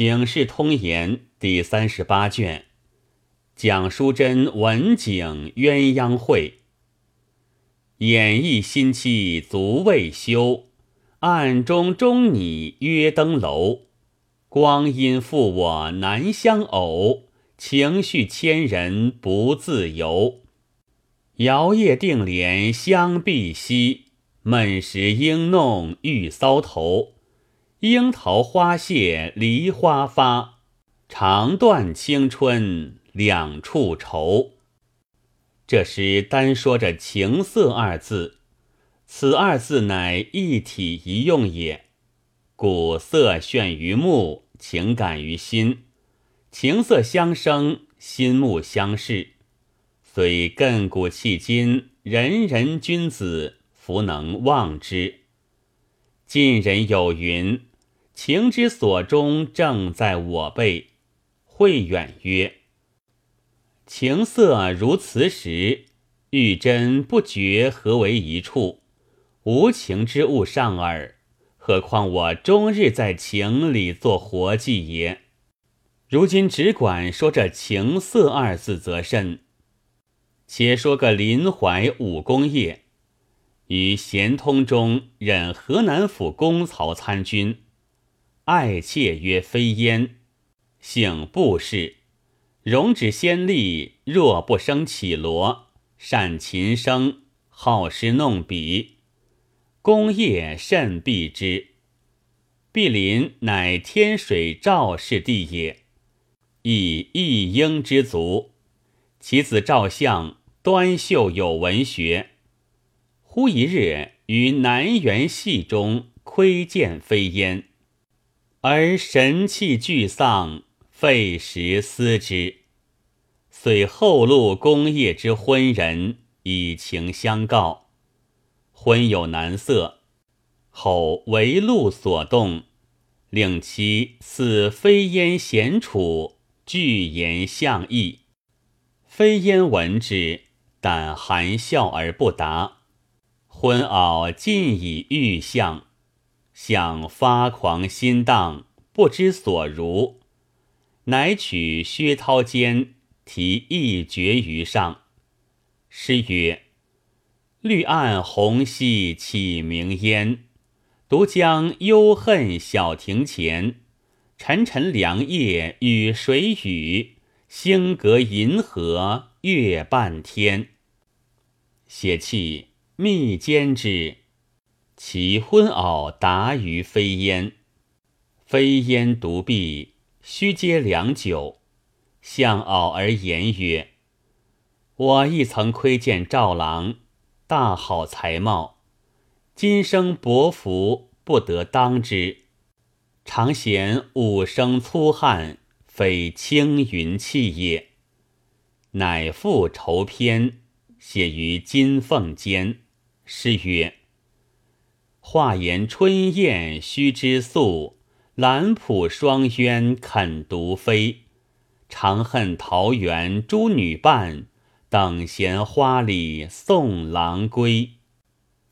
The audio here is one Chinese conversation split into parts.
警世通言》第三十八卷，蒋淑珍文景鸳鸯会，演绎新妻足未休，暗中钟你约登楼。光阴负我难相偶，情绪牵人不自由。摇曳定帘香碧溪，闷时应弄玉搔头。樱桃花谢梨花发，长断青春两处愁。这诗单说着情色二字，此二字乃一体一用也。故色炫于目，情感于心，情色相生，心目相视。虽亘古迄今，人人君子，弗能忘之。晋人有云。情之所终，正在我辈。慧远曰：“情色如此时，玉真不觉何为一处？无情之物上耳，何况我终日在情里做活计也？如今只管说这情色二字，则甚。且说个临淮武功业，于咸通中任河南府公曹参军。”爱妾曰飞燕，姓布氏，容止先例，若不生绮罗，善琴声，好诗弄笔，功业甚必之。碧林乃天水赵氏弟也，亦一英之族。其子赵相端秀有文学。忽一日于南园戏中窥见飞燕。而神气俱丧，费时思之。遂后路功业之婚人，以情相告。婚有难色，后为禄所动，令其似飞烟闲处，具言相意。飞烟闻之，但含笑而不答。昏袄尽以欲相。想发狂心荡，不知所如，乃取薛涛笺题一绝于上。诗曰：“绿岸红溪起明烟，独将幽恨小庭前。沉沉凉夜与谁语？星隔银河月半天。”写气密笺之。其昏袄达于飞烟，飞烟独闭，须嗟良久。向袄而言曰：“我亦曾窥见赵郎，大好才貌。今生薄福，不得当之。常嫌五生粗汉，非青云气也。”乃复愁篇，写于金凤间。诗曰。话言春燕须知宿，兰浦双鸳肯独飞。长恨桃源诸女伴，等闲花里送郎归。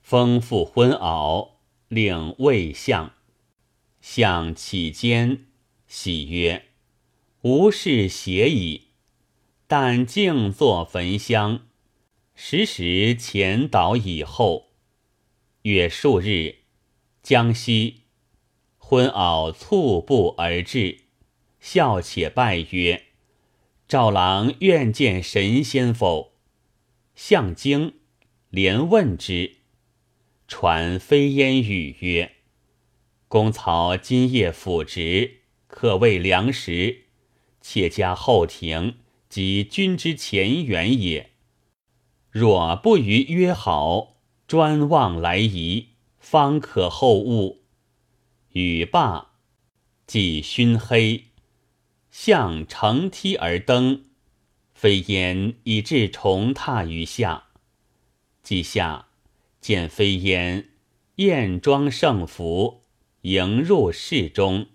丰富昏袄，令未相。相起间，喜曰：“无事写矣。”但静坐焚香，时时前导以后。约数日，江西昏袄猝步而至，笑且拜曰：“赵郎愿见神仙否？”向京，连问之，传飞烟语曰：“公曹今夜辅职，可谓良时。妾家后庭，即君之前缘也。若不与约好。”专望来仪，方可后悟。语罢，即熏黑，向乘梯而登。飞烟已至重榻于下，即下见飞烟艳妆盛服，迎入室中，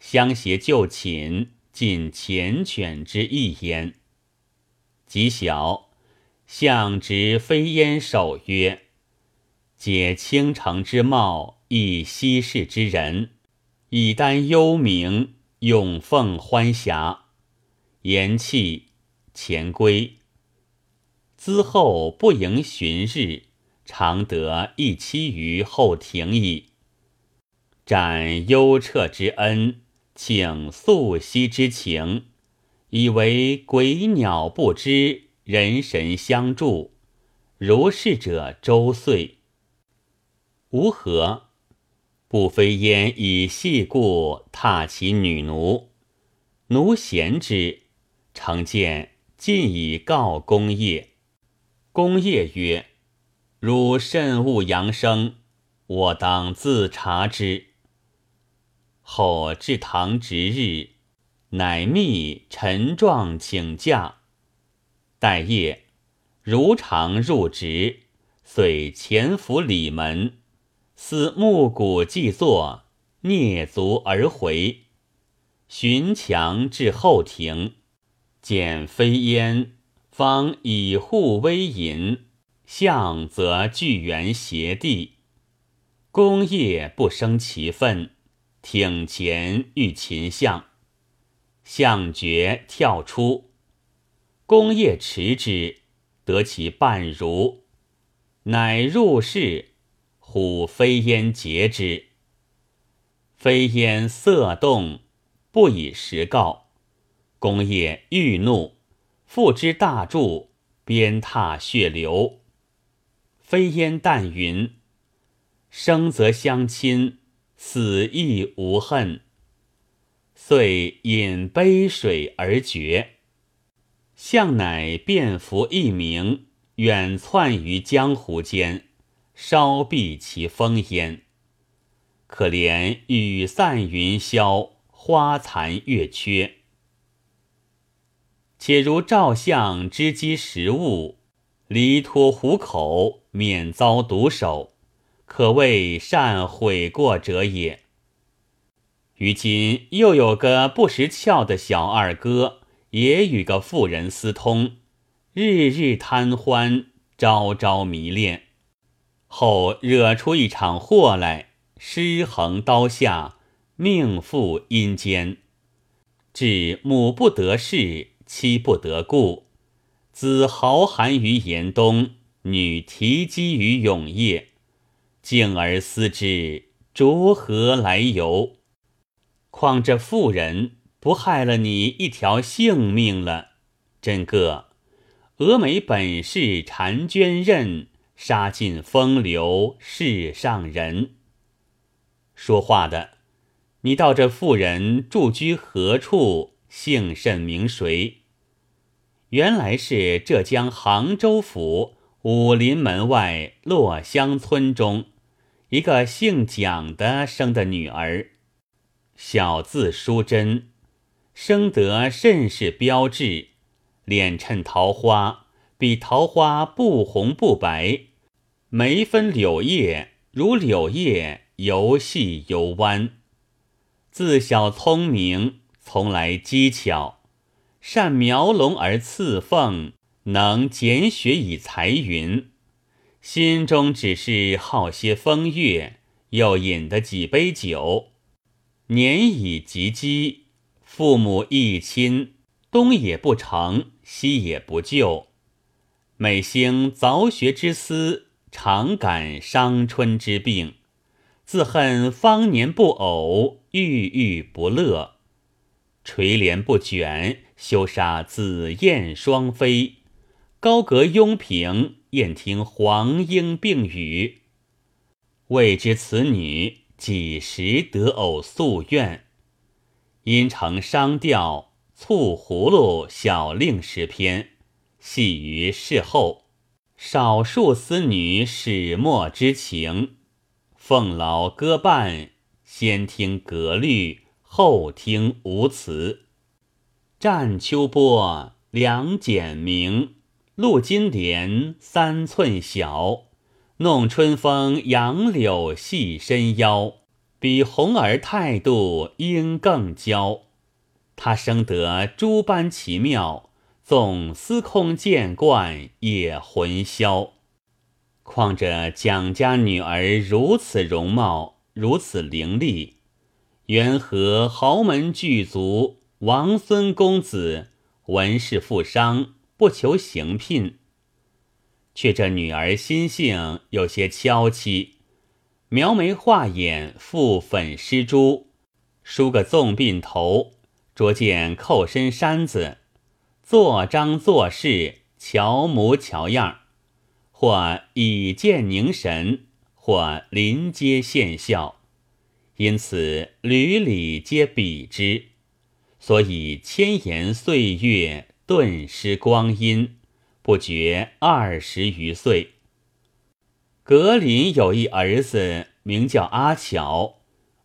相携就寝，尽缱绻之意焉。即小。向执飞烟手曰：“解倾城之貌，亦稀世之人，以丹幽冥，永奉欢霞，言弃前归。兹后不迎旬日，常得一期于后庭矣。展幽彻之恩，请素息之情，以为鬼鸟不知，人神相助。如是者周岁，吾何？不非焉以细故踏其女奴，奴贤之，常见尽以告公业。公业曰：“汝慎勿扬声，我当自察之。”后至堂值日，乃密陈状请假。待夜，如常入职，遂潜伏里门。思木鼓既作，蹑足而回。寻墙至后庭，见飞烟，方以护微淫，相则巨猿斜地。公业不生其愤，挺前欲擒相，相觉跳出，公业持之，得其半如，乃入室。虎飞烟截之，飞烟色动，不以实告。公业欲怒，复之大柱，鞭挞血流。飞烟淡云：“生则相亲，死亦无恨。”遂饮杯水而绝。向乃便服一名，远窜于江湖间。稍避其风烟，可怜雨散云消，花残月缺。且如照相知饥食物，离脱虎口，免遭毒手，可谓善悔过者也。如今又有个不识窍的小二哥，也与个妇人私通，日日贪欢，朝朝迷恋。后惹出一场祸来，尸横刀下，命赴阴间。至母不得势，妻不得顾，子豪寒于严冬，女啼饥于永夜。敬而思之，着何来由？况这妇人不害了你一条性命了？真个峨眉本是婵娟刃。杀尽风流世上人。说话的，你道这妇人住居何处？姓甚名谁？原来是浙江杭州府武林门外洛乡村中一个姓蒋的生的女儿，小字淑贞，生得甚是标致，脸衬桃花，比桃花不红不白。眉分柳叶，如柳叶游细游弯。自小聪明，从来机巧，善描龙而刺凤，能剪雪以裁云。心中只是好些风月，又饮得几杯酒。年已及笄，父母一亲，东也不成，西也不就，每兴凿学之思。常感伤春之病，自恨方年不偶，郁郁不乐。垂帘不卷，羞杀紫燕双飞。高阁雍平，燕听黄莺并语。未知此女几时得偶夙愿？因成商调，促葫芦小令十篇，系于事后。少数思女始末之情，奉劳歌伴，先听格律，后听无词。占秋波，两简明，露金莲，三寸小。弄春风，杨柳细身腰，比红儿态度应更娇。他生得诸般奇妙。纵司空见惯也魂销，况着蒋家女儿如此容貌，如此伶俐，缘何豪门巨族王孙公子文士富商不求行聘？却这女儿心性有些娇妻，描眉画眼，覆粉施珠，梳个纵鬓头，着件扣身衫子，做张做势，乔模乔样，或以见凝神，或临街现笑。因此屡屡皆比之，所以千言岁月顿失光阴，不觉二十余岁。格林有一儿子，名叫阿巧，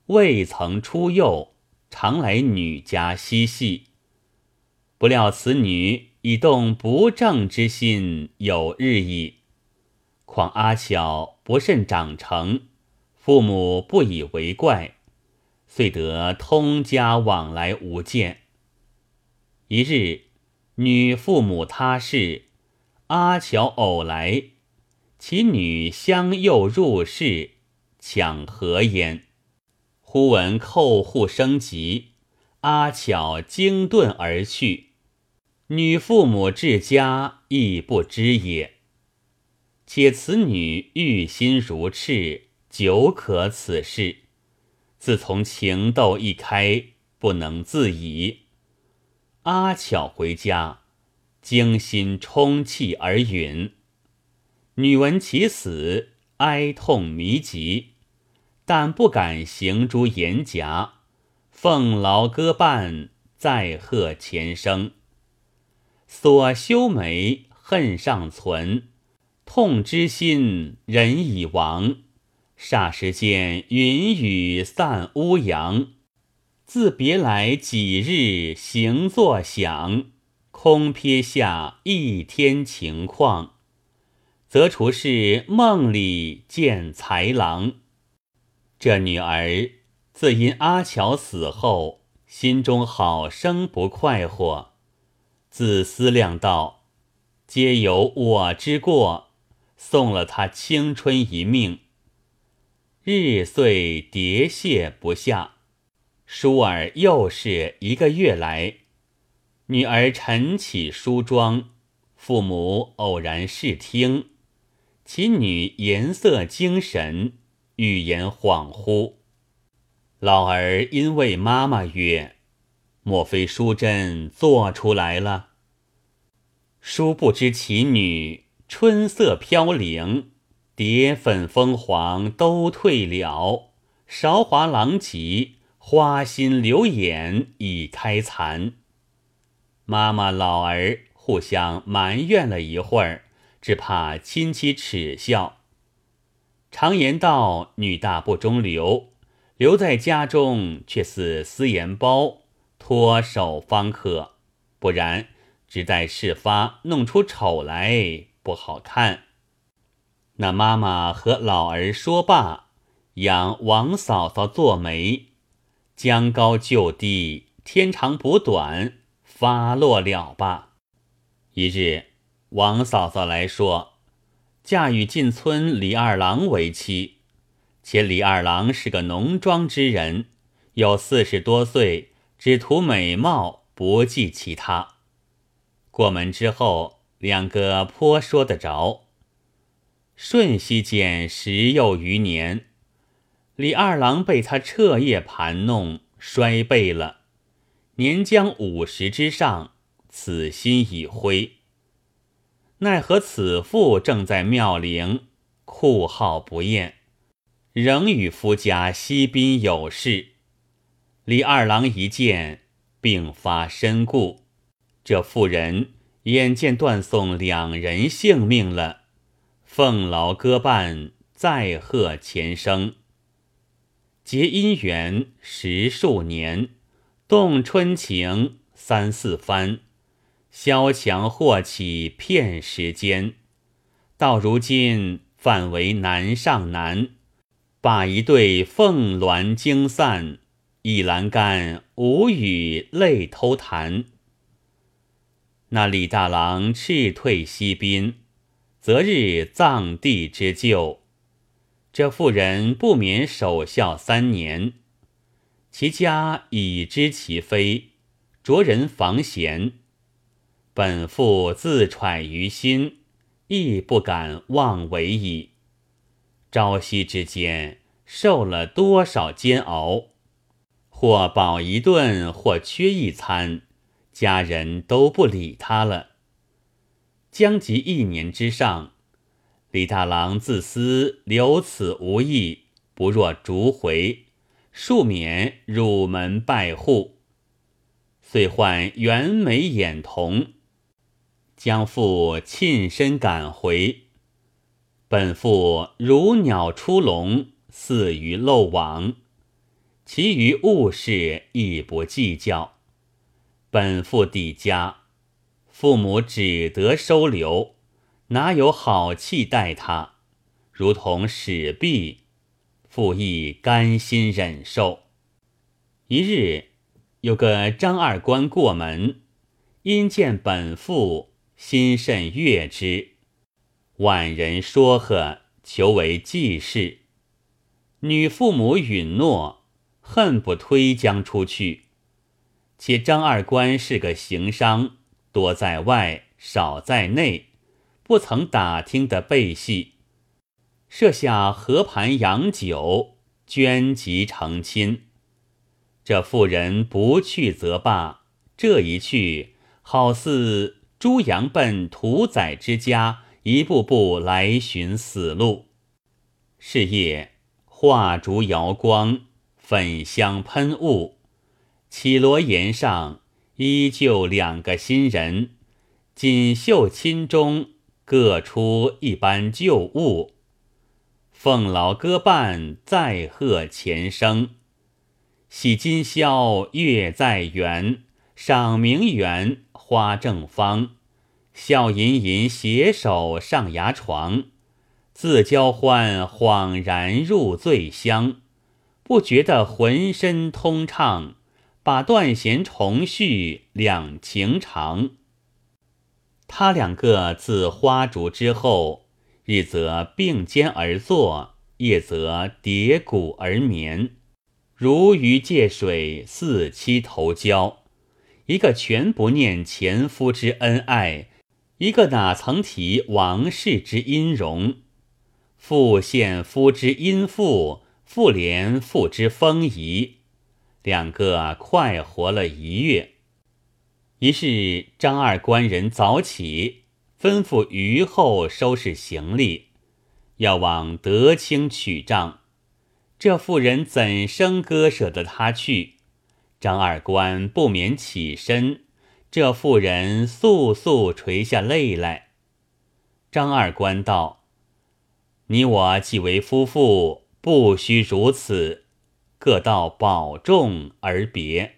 未曾出幼，常来女家嬉戏。不料此女已动不正之心有日矣，况阿巧不甚长成。父母不以为怪，遂得通家往来无间。一日，女父母他事，阿巧偶来，其女相诱入室，抢何焉？忽闻叩户声急，阿巧惊遁而去。女父母至家亦不知也。且此女欲心如赤。久可此事，自从情窦一开，不能自已。阿巧回家，惊心充气而允。女闻其死，哀痛弥疾，但不敢行诸言夹，奉劳歌伴，再贺前生。所修眉恨尚存，痛之心人已亡。霎时间，云雨散乌阳。自别来几日，行作想，空撇下一天情况，则除是梦里见才郎。这女儿自因阿巧死后，心中好生不快活，自思量道：皆由我之过，送了她青春一命。日岁迭谢不下，舒尔又是一个月来，女儿晨起梳妆，父母偶然视听，其女颜色精神，语言恍惚。老儿因为妈妈曰：“莫非淑贞做出来了？”殊不知其女春色飘零。蝶粉凤凰都退了，韶华狼藉，花心柳眼已开残。妈妈老儿互相埋怨了一会儿，只怕亲戚耻笑。常言道：“女大不中留，留在家中却似私盐包，脱手方可，不然只待事发，弄出丑来不好看。”那妈妈和老儿说罢，养王嫂嫂做媒，将高就低，天长补短，发落了吧。一日，王嫂嫂来说，嫁与进村李二郎为妻，且李二郎是个浓妆之人，有四十多岁，只图美貌，不计其他。过门之后，两个颇说得着。瞬息间十又余年，李二郎被他彻夜盘弄，衰惫了，年将五十之上，此心已灰。奈何此妇正在庙龄，酷好不厌，仍与夫家西宾有事。李二郎一见，并发身故，这妇人眼见断送两人性命了。奉劳歌伴，再贺前生。结姻缘十数年，动春情三四番，萧墙祸起片时间。到如今，反为难上难，把一对凤鸾惊散，一栏杆无语泪偷弹。那李大郎斥退西宾。择日葬地之旧，这妇人不免守孝三年。其家已知其非，着人防闲。本妇自揣于心，亦不敢妄为矣。朝夕之间，受了多少煎熬，或饱一顿，或缺一餐，家人都不理他了。将及一年之上，李大郎自思留此无益，不若逐回，庶免入门拜户，遂唤袁眉眼童。将父亲身赶回，本父如鸟出笼，似鱼漏网，其余物事亦不计较。本父抵家，父母只得收留，哪有好气待他？如同使婢，父亦甘心忍受。一日，有个张二官过门，因见本父。心甚悦之，万人说和，求为继室。女父母允诺，恨不推将出去。且张二官是个行商，多在外，少在内，不曾打听的背细，设下和盘养酒，捐集成亲。这妇人不去则罢，这一去，好似。猪羊奔屠宰之家，一步步来寻死路。是夜，画烛摇光，粉香喷雾，绮罗檐上依旧两个新人，锦绣衾中各出一般旧物。凤劳歌伴，载贺前生。喜今宵月在圆，赏明园。花正芳，笑吟吟携手上牙床，自交欢恍然入醉乡，不觉得浑身通畅，把断弦重续两情长。他两个自花烛之后，日则并肩而坐，夜则叠骨而眠，如鱼借水，似期投交。一个全不念前夫之恩爱，一个哪曾提王室之音容？复献夫之阴复怜妇之风仪，两个快活了一月。于是张二官人早起，吩咐余后收拾行李，要往德清取账。这妇人怎生割舍得他去？张二官不免起身，这妇人簌簌垂下泪来。张二官道：“你我既为夫妇，不须如此，各道保重而别。”